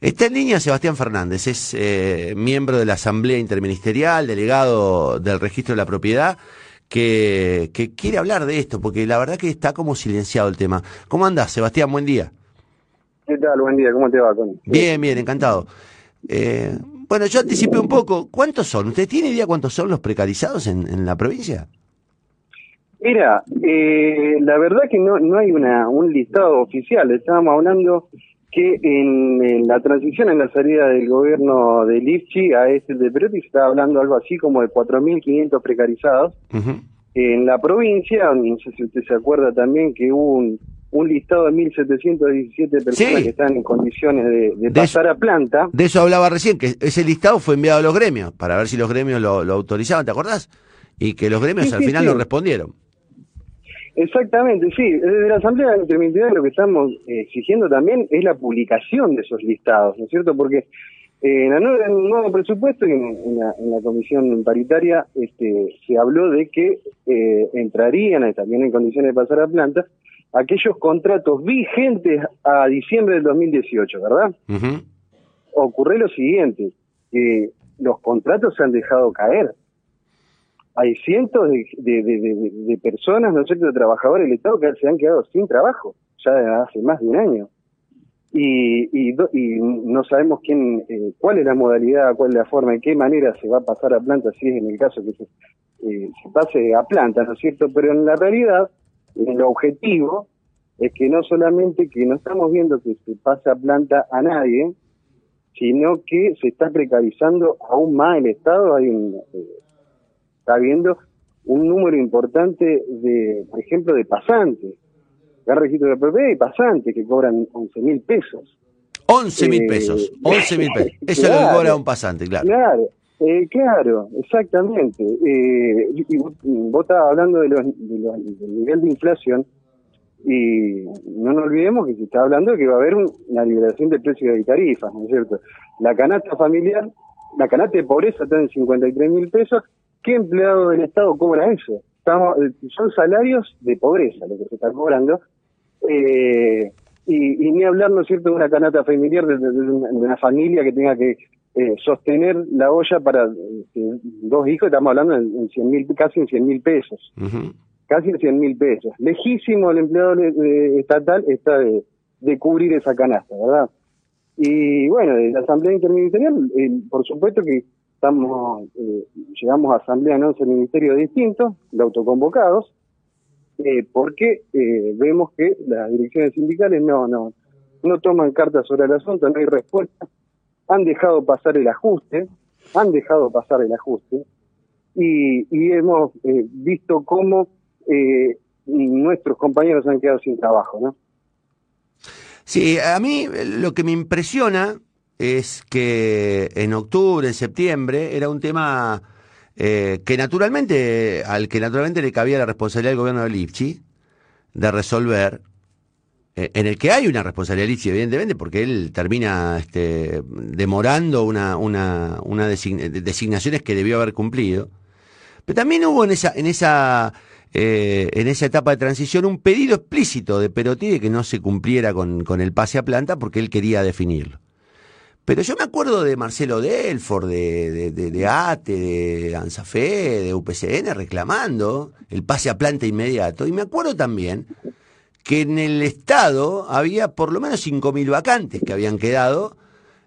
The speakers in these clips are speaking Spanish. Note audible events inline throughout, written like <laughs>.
Está en línea Sebastián Fernández, es eh, miembro de la Asamblea Interministerial, delegado del Registro de la Propiedad, que, quiere hablar de esto, porque la verdad que está como silenciado el tema. ¿Cómo andás, Sebastián? Buen día. ¿Qué tal? Buen día, ¿cómo te va, Bien, bien, encantado. Eh, bueno, yo anticipé un poco. ¿Cuántos son? ¿Usted tiene idea cuántos son los precarizados en, la provincia? Mira, eh, la verdad que no, no hay una, un listado oficial. Estábamos hablando que en, la transición, en la salida del gobierno de Lipchi a este de Perotti, se estaba hablando algo así como de 4.500 precarizados. En la provincia, no sé si usted se acuerda también que hubo un, un listado de 1.717 personas que están en condiciones de, pasar a planta. De eso hablaba recién, que ese listado fue enviado a los gremios, para ver si los gremios lo, autorizaban, ¿te acordás? Y que los gremios al final lo respondieron. Exactamente, sí. Desde la Asamblea Interministerial lo que estamos eh, exigiendo también es la publicación de esos listados, ¿no es cierto? Porque eh, en, el nuevo presupuesto y en, la, comisión paritaria este, se habló de que eh, entrarían también en condiciones de pasar a planta aquellos contratos vigentes a diciembre del 2018, ¿verdad? Ocurre lo siguiente, que los contratos se han dejado caer hay cientos de, personas, ¿no es cierto?, de trabajadores del Estado que se han quedado sin trabajo, ya hace más de un año. Y, no sabemos quién, eh, cuál es la modalidad, cuál es la forma, en qué manera se va a pasar a planta, si es en el caso que se, eh, se pase a planta, ¿no es cierto? Pero en la realidad, el objetivo es que no solamente que no estamos viendo que se pase a planta a nadie, sino que se está precarizando aún más el Estado. Hay un, eh, está habiendo un número importante de, por ejemplo, de pasantes. El registro de propiedad y pasantes que cobran 11 mil pesos. 11 mil eh, pesos, <laughs> 11 mil pesos. Eso es lo cobra un pasante, claro. Claro, eh, claro, exactamente. Eh, y vos, estabas hablando de los, del nivel de inflación y no nos olvidemos que se está hablando de que va a haber una liberación de precios de tarifas, ¿no es cierto? La canasta familiar, la canasta de pobreza está en 53 mil pesos ¿Qué empleado del Estado cobra eso? Estamos, eh, son salarios de pobreza lo que se está cobrando. Eh, y, ni hablar, ¿no es cierto?, de una canasta familiar, de, una familia que tenga que eh, sostener la olla para dos hijos, estamos hablando en, mil, casi en 100 mil pesos. Casi en 100 mil pesos. Lejísimo el empleado estatal está de, de, cubrir esa canasta, ¿verdad? Y bueno, de la Asamblea Interministerial, por supuesto que estamos eh, llegamos a asamblea en 11 ministerios distintos, de autoconvocados, eh, porque eh, vemos que las direcciones sindicales no, no, no toman cartas sobre el asunto, no hay respuesta, han dejado pasar el ajuste, han dejado pasar el ajuste, y, y hemos visto cómo nuestros compañeros han quedado sin trabajo, ¿no? Sí, a mí lo que me impresiona es que en octubre, en septiembre, era un tema eh, que naturalmente, al que naturalmente le cabía la responsabilidad del gobierno de Lipchi de resolver, eh, en el que hay una responsabilidad de Lipchi, evidentemente, porque él termina este, demorando una, designaciones que debió haber cumplido. Pero también hubo eh, en esa etapa de transición un pedido explícito de Perotti de que no se cumpliera con el pase a planta porque él quería definirlo. Pero yo me acuerdo de Marcelo Delford, de, de, de, ATE, de ANSAFE, de UPCN reclamando el pase a planta inmediato. Y me acuerdo también que en el Estado había por lo menos 5.000 vacantes que habían quedado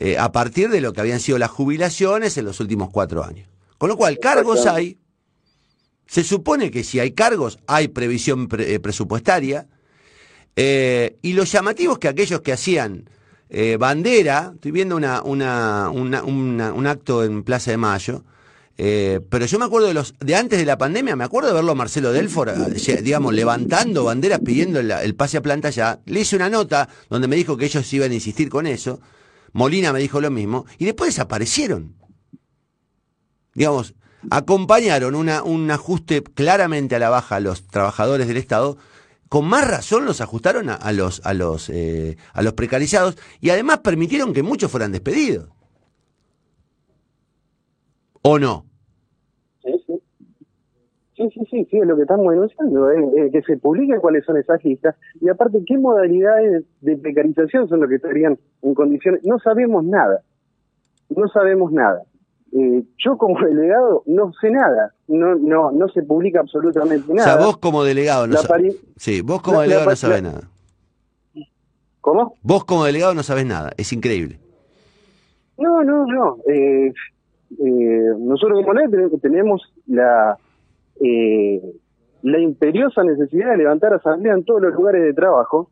eh, a partir de lo que habían sido las jubilaciones en los últimos cuatro años. Con lo cual, cargos hay. Se supone que si hay cargos, hay previsión eh, presupuestaria. Eh, y los llamativos que aquellos que hacían eh, bandera, estoy viendo una, una, un acto en Plaza de Mayo, eh, pero yo me acuerdo de los de antes de la pandemia, me acuerdo de verlo a Marcelo Delfor, eh, digamos, levantando banderas pidiendo el, pase a planta ya. Le hice una nota donde me dijo que ellos iban a insistir con eso. Molina me dijo lo mismo y después desaparecieron. Digamos, acompañaron una, un ajuste claramente a la baja a los trabajadores del Estado con más razón los ajustaron a, los, a, los, eh, a los precarizados y además permitieron que muchos fueran despedidos. ¿O no? Sí, sí. Sí, Sí, sí, es lo que estamos denunciando, eh, que se publiquen cuáles son esas listas y aparte qué modalidades de precarización son los que estarían en condiciones. No sabemos nada, no sabemos nada. Eh, yo como <laughs> delegado no sé nada, no no no se publica absolutamente nada. O sea, vos como delegado no sabés. Sí, vos como delegado no sabés nada. ¿Cómo? Vos como delegado no sabés nada, es increíble. No, no, no. Eh, eh, nosotros como delegado tenemos la eh, la imperiosa necesidad de levantar asamblea en todos los lugares de trabajo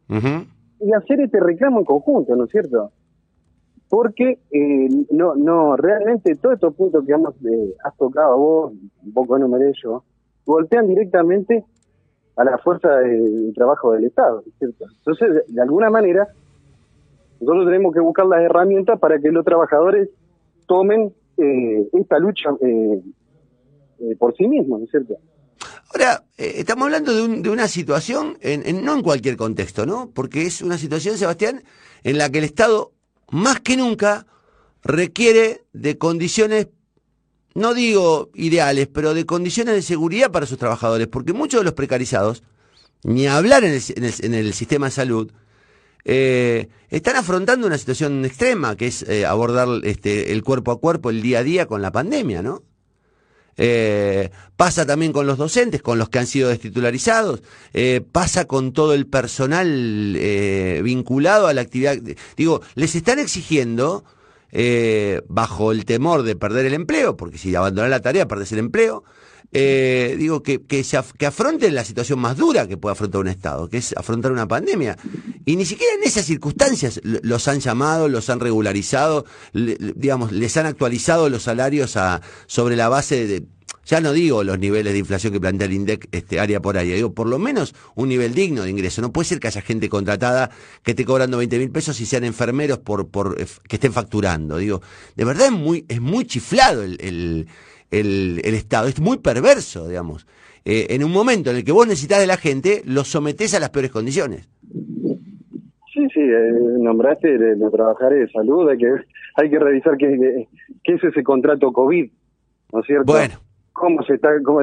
y hacer este reclamo en conjunto, ¿no es cierto? Porque eh, no, no, realmente todos estos puntos que hemos, eh, has tocado vos, un poco enumeré yo, golpean directamente a la fuerza de, trabajo del Estado, ¿no cierto? Entonces, de, alguna manera, nosotros tenemos que buscar las herramientas para que los trabajadores tomen eh, esta lucha eh, por sí mismo, ¿no es cierto? Ahora, estamos hablando de, una situación, en, no en cualquier contexto, ¿no? Porque es una situación, Sebastián, en la que el Estado, más que nunca, requiere de condiciones, no digo ideales, pero de condiciones de seguridad para sus trabajadores, porque muchos de los precarizados, ni hablar en el, sistema de salud, eh, están afrontando una situación extrema, que es abordar este, el cuerpo a cuerpo, el día a día con la pandemia, ¿no? Eh, pasa también con los docentes, con los que han sido destitularizados, eh, pasa con todo el personal eh, vinculado a la actividad. Digo, les están exigiendo, bajo el temor de perder el empleo, porque si abandonan la tarea, perdes el empleo, digo, que, que, se que afronten la situación más dura que puede afrontar un Estado, que es afrontar una pandemia. Y ni siquiera en esas circunstancias los han llamado, los han regularizado, digamos, les han actualizado los salarios a, sobre la base de, ya no digo los niveles de inflación que plantea el INDEC este, área por área, digo por lo menos un nivel digno de ingreso. No puede ser que haya gente contratada que esté cobrando 20 mil pesos y sean enfermeros por, por eh, que estén facturando. Digo, de verdad es muy, es muy chiflado el, el, el, Estado, es muy perverso, digamos. Eh, en un momento en el que vos necesitas de la gente, los sometés a las peores condiciones. Sí, sí, eh, nombraste los trabajadores de salud, hay que, hay que revisar qué, qué es ese contrato COVID, ¿no es cierto? Bueno. ¿Cómo se está? Cómo,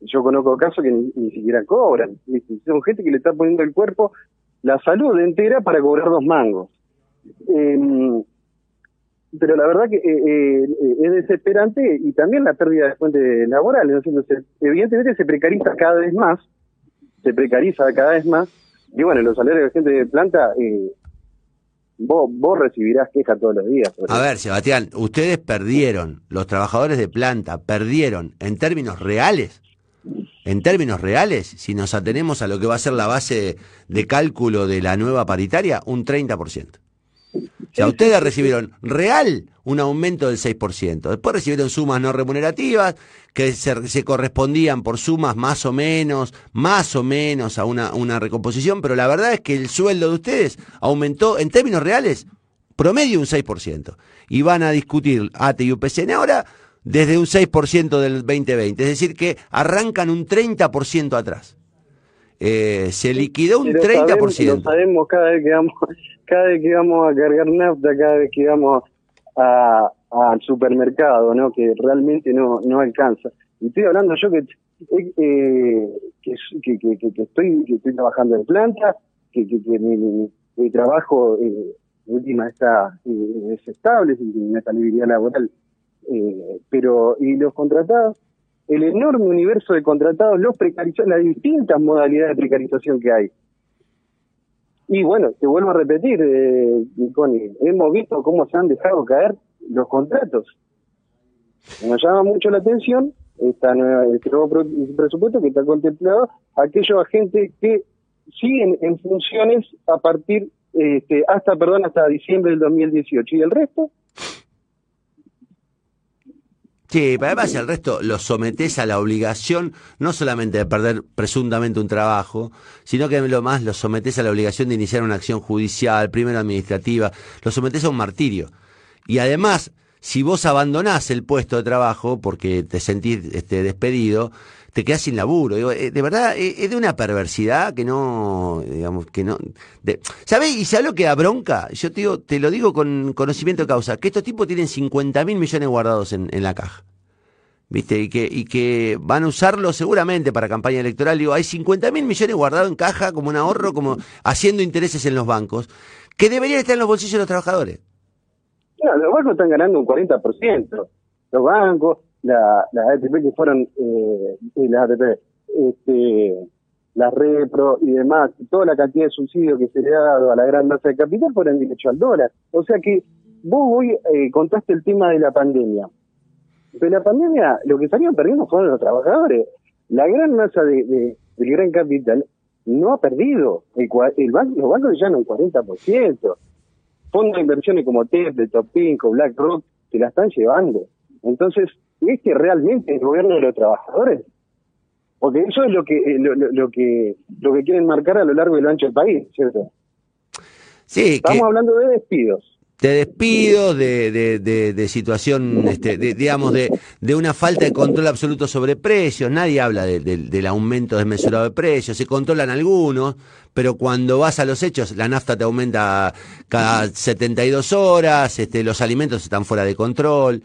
yo conozco casos que ni, siquiera cobran. Son gente que le está poniendo el cuerpo, la salud entera para cobrar dos mangos. Em, pero la verdad que eh, eh, es desesperante y también la pérdida de fuentes laborales. evidentemente se precariza cada vez más, se precariza cada vez más y bueno, los salarios de gente de planta, eh, vos, vos recibirás queja todos los días. A ver, Sebastián, ustedes perdieron, los trabajadores de planta perdieron en términos reales, en términos reales, si nos atenemos a lo que va a ser la base de cálculo de la nueva paritaria, un 30%. Sea, ustedes recibieron real un aumento del 6%. Después recibieron sumas no remunerativas que se, correspondían por sumas más o menos, más o menos a una, una recomposición, pero la verdad es que el sueldo de ustedes aumentó en términos reales promedio un 6%. Y van a discutir ATE y UPCN ahora desde un 6% del 2020. Es decir, que arrancan un 30% atrás. Eh, se liquidó un 30%. lo sabemos cada vez que vamos cada vez que vamos a cargar nafta, cada vez que vamos al supermercado, ¿no? Que realmente no, no alcanza. Y estoy hablando yo que, eh, que, que, estoy, estoy trabajando en planta, que, mi, mi, trabajo eh, última está eh, es estable, sin estabilidad laboral. Eh, pero, y los contratados, el enorme universo de contratados, los precarizados, las distintas modalidades de precarización que hay. Y bueno, te vuelvo a repetir, eh, hemos visto cómo se han dejado caer los contratos. Nos llama mucho la atención esta nueva, este nuevo presupuesto que está contemplado aquellos agentes que siguen en funciones a partir este, hasta perdón hasta diciembre del 2018 y el resto Sí, pero además el resto lo sometés a la obligación no solamente de perder presuntamente un trabajo, sino que lo más lo sometés a la obligación de iniciar una acción judicial, primero administrativa, lo sometés a un martirio. Y además, si vos abandonás el puesto de trabajo porque te sentís este, despedido, te quedás sin laburo. Eh, de verdad, eh, es de una perversidad que no, digamos, que no... De, ¿Sabés? Y sabés lo que da bronca? Yo te, digo, te lo digo con conocimiento de causa, que estos tipos tienen 50 mil millones guardados en, la caja. ¿viste? Y que, y que van a usarlo seguramente para campaña electoral. Digo, hay 50 mil millones guardados en caja como un ahorro, como haciendo intereses en los bancos, que deberían estar en los bolsillos de los trabajadores. Los bancos están ganando un 40%. Los bancos, la, las ATP que fueron, eh, las ATP, este, la repro y demás, toda la cantidad de subsidios que se le ha dado a la gran masa de capital fueron derecho al dólar. O sea que vos hoy eh, contaste el tema de la pandemia. Pero la pandemia, lo que salieron perdiendo fueron los trabajadores. La gran masa de, de del gran capital no ha perdido. El, el banco, los bancos ya no un 40%. Fondos de inversiones como Tesla, Topinco, BlackRock, se la están llevando. Entonces, ¿es que realmente el gobierno de los trabajadores? Porque eso es lo que, eh, lo, lo, que, lo que quieren marcar a lo largo y lo ancho del país, ¿cierto? Sí. Estamos hablando de despidos de despidos, de, de, de, situación, este, digamos, de, de una falta de control absoluto sobre precios. Nadie habla del aumento desmesurado de precios. Se controlan algunos, pero cuando vas a los hechos, la nafta te aumenta cada 72 horas, este, los alimentos están fuera de control.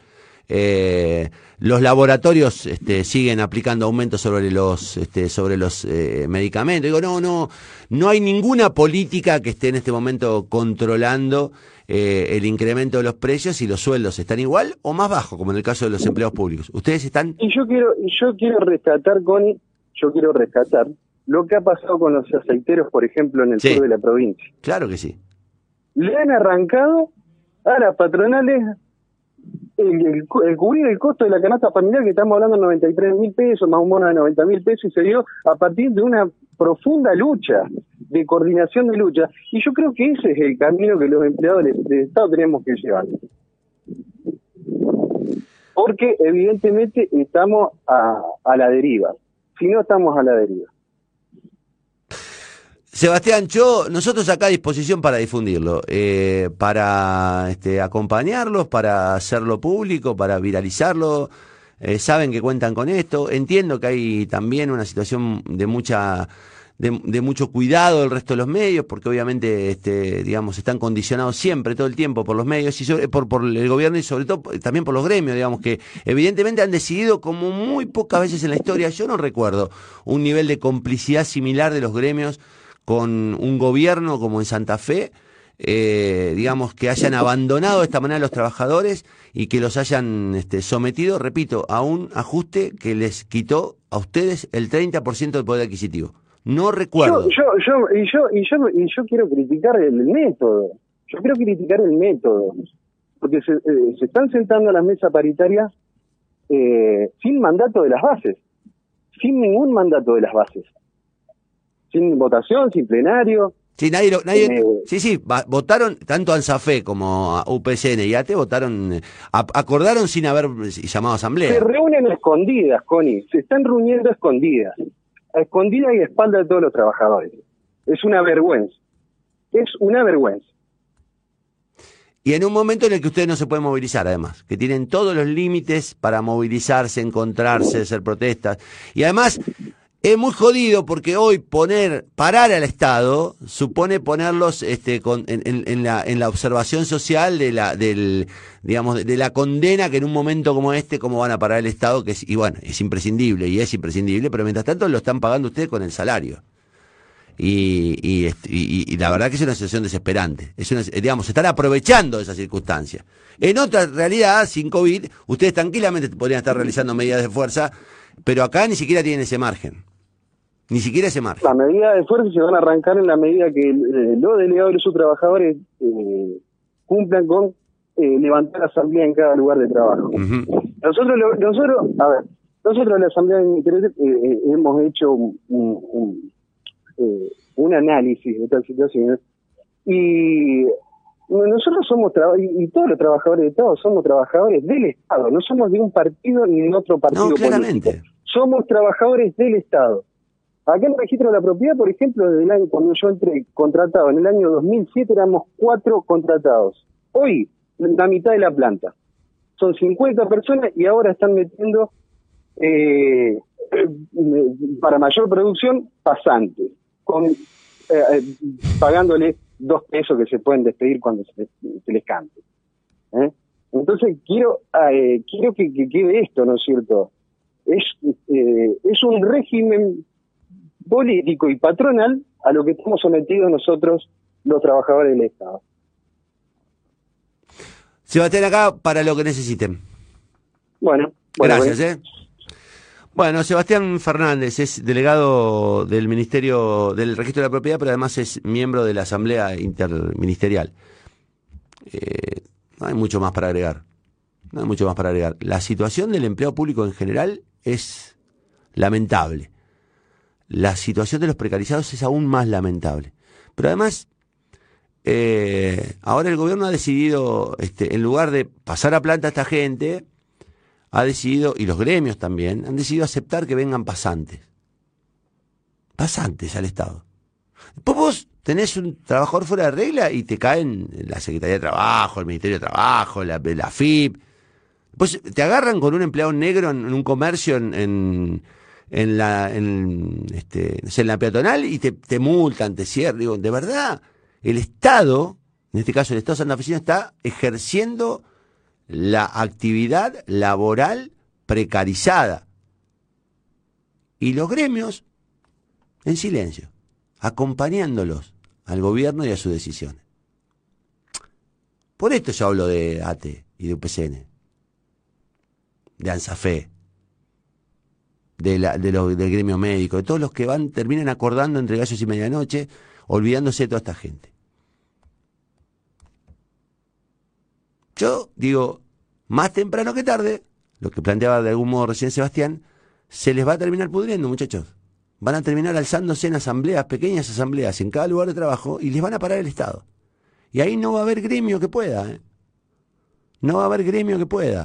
Eh, los laboratorios este, siguen aplicando aumentos sobre los este, sobre los eh, medicamentos. Digo, no, no, no hay ninguna política que esté en este momento controlando eh, el incremento de los precios y los sueldos están igual o más bajos, como en el caso de los empleados públicos. Ustedes están. Y yo quiero, yo quiero rescatar, Connie, yo quiero rescatar lo que ha pasado con los aceiteros, por ejemplo, en el sur de la provincia. Claro que sí. Le han arrancado a las patronales el, cubrir el costo de la canasta familiar, que estamos hablando de 93 mil pesos, más un bono de 90 mil pesos, y se dio a partir de una profunda lucha, de coordinación de lucha, y yo creo que ese es el camino que los empleados del, Estado tenemos que llevar. Porque evidentemente estamos a, a la deriva, si no estamos a la deriva. Sebastián, yo, nosotros acá a disposición para difundirlo, eh, para este, acompañarlos, para hacerlo público, para viralizarlo. Eh, saben que cuentan con esto. Entiendo que hay también una situación de mucha de, mucho cuidado del resto de los medios, porque obviamente, este, digamos, están condicionados siempre, todo el tiempo, por los medios y por, por el gobierno y sobre todo también por los gremios, digamos, que evidentemente han decidido, como muy pocas veces en la historia, yo no recuerdo un nivel de complicidad similar de los gremios con un gobierno como en Santa Fe, eh, digamos, que hayan abandonado de esta manera a los trabajadores y que los hayan este, sometido, repito, a un ajuste que les quitó a ustedes el 30% del poder adquisitivo. No recuerdo. Yo, yo, y, yo, y, yo, y yo quiero criticar el método. Yo quiero criticar el método. Porque se, eh, se están sentando a la mesa paritaria eh, sin mandato de las bases. Sin ningún mandato de las bases sin votación, sin plenario. Sí, nadie, nadie eh, sí, sí, votaron tanto ANSAFE como a UPCN y ATE votaron, acordaron sin haber llamado a asamblea. Se reúnen escondidas, Connie, se están reuniendo escondidas, a escondidas y a de todos los trabajadores. Es una vergüenza, es una vergüenza. Y en un momento en el que ustedes no se pueden movilizar, además, que tienen todos los límites para movilizarse, encontrarse, hacer protestas. Y además, es muy jodido porque hoy poner, parar al Estado supone ponerlos este, con, en, en, la, en la observación social de la, del, digamos, de, la condena que en un momento como este, cómo van a parar el Estado, que es, y bueno, es imprescindible y es imprescindible, pero mientras tanto lo están pagando ustedes con el salario. Y, y, y, y, la verdad que es una situación desesperante. Es digamos, están aprovechando de esa circunstancia. En otra realidad, sin COVID, ustedes tranquilamente podrían estar realizando medidas de fuerza, pero acá ni siquiera tienen ese margen. Ni siquiera ese margen. Las medidas de fuerza se van a arrancar en la medida que eh, los delegados y sus trabajadores eh, cumplan con eh, levantar la asamblea en cada lugar de trabajo. Nosotros, nosotros, a ver, nosotros en la asamblea de interés hemos hecho un, un, análisis de estas situaciones y nosotros somos y, todos los trabajadores de Estado somos trabajadores del Estado, no somos de un partido ni de otro partido no, político. Somos trabajadores del Estado. Acá el registro de la propiedad, por ejemplo, desde el año cuando yo entré contratado, en el año 2007 éramos cuatro contratados. Hoy, la mitad de la planta. Son 50 personas y ahora están metiendo eh, para mayor producción pasantes, con, eh, eh, pagándole dos pesos que se pueden despedir cuando se, les cante. Entonces quiero eh, quiero que, quede esto, ¿no es cierto? Es, eh, es un régimen político y patronal a lo que estamos sometidos nosotros los trabajadores del Estado. Sebastián, acá para lo que necesiten. Bueno, gracias. ¿eh? Bueno, Sebastián Fernández es delegado del Ministerio del Registro de la Propiedad, pero además es miembro de la Asamblea Interministerial. Eh, no hay mucho más para agregar. No hay mucho más para agregar. La situación del empleo público en general es lamentable. La situación de los precarizados es aún más lamentable. Pero además, eh, ahora el gobierno ha decidido, este, en lugar de pasar a planta a esta gente, ha decidido, y los gremios también, han decidido aceptar que vengan pasantes. Pasantes al Estado. Después vos tenés un trabajador fuera de regla y te caen la Secretaría de Trabajo, el Ministerio de Trabajo, la, la FIP. Pues te agarran con un empleado negro en, un comercio en, en, la en, este, en la peatonal y te, te multan, te cierran. Digo, de verdad, el Estado, en este caso el Estado de Santa Oficina, está ejerciendo la actividad laboral precarizada. Y los gremios en silencio, acompañándolos al gobierno y a sus decisiones. Por esto yo hablo de ATE y de UPCN, de ANSAFE, de, la, de del gremio médico, de todos los que van, terminan acordando entre gallos y medianoche, olvidándose de toda esta gente. Yo digo, más temprano que tarde, lo que planteaba de algún modo recién Sebastián, se les va a terminar pudriendo, muchachos. Van a terminar alzándose en asambleas, pequeñas asambleas, en cada lugar de trabajo, y les van a parar el Estado. Y ahí no va a haber gremio que pueda. ¿eh? No va a haber gremio que pueda.